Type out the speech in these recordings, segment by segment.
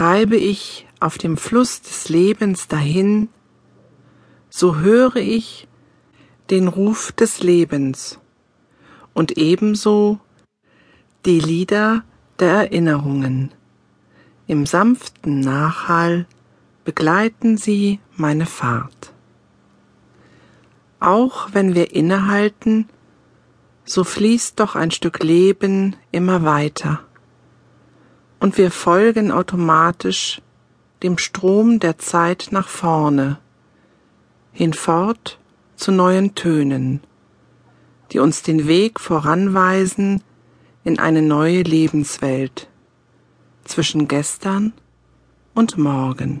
treibe ich auf dem Fluss des Lebens dahin, so höre ich den Ruf des Lebens und ebenso die Lieder der Erinnerungen. Im sanften Nachhall begleiten sie meine Fahrt. Auch wenn wir innehalten, so fließt doch ein Stück Leben immer weiter, und wir folgen automatisch dem Strom der Zeit nach vorne, hinfort zu neuen Tönen, die uns den Weg voranweisen in eine neue Lebenswelt zwischen gestern und morgen.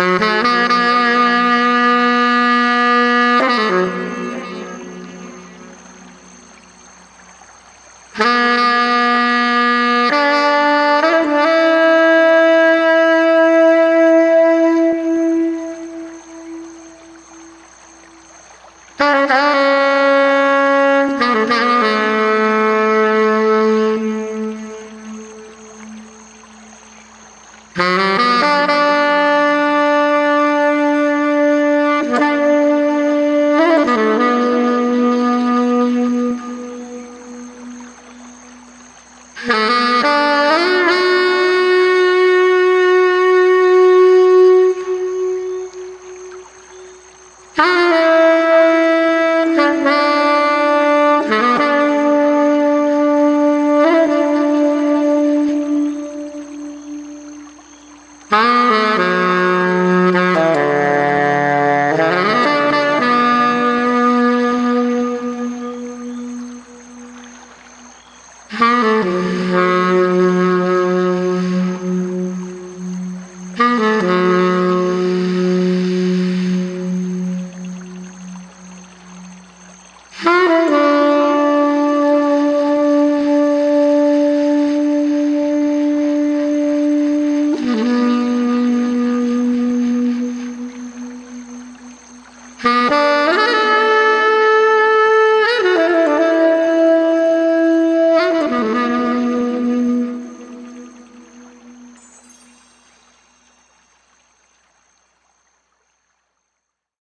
Ah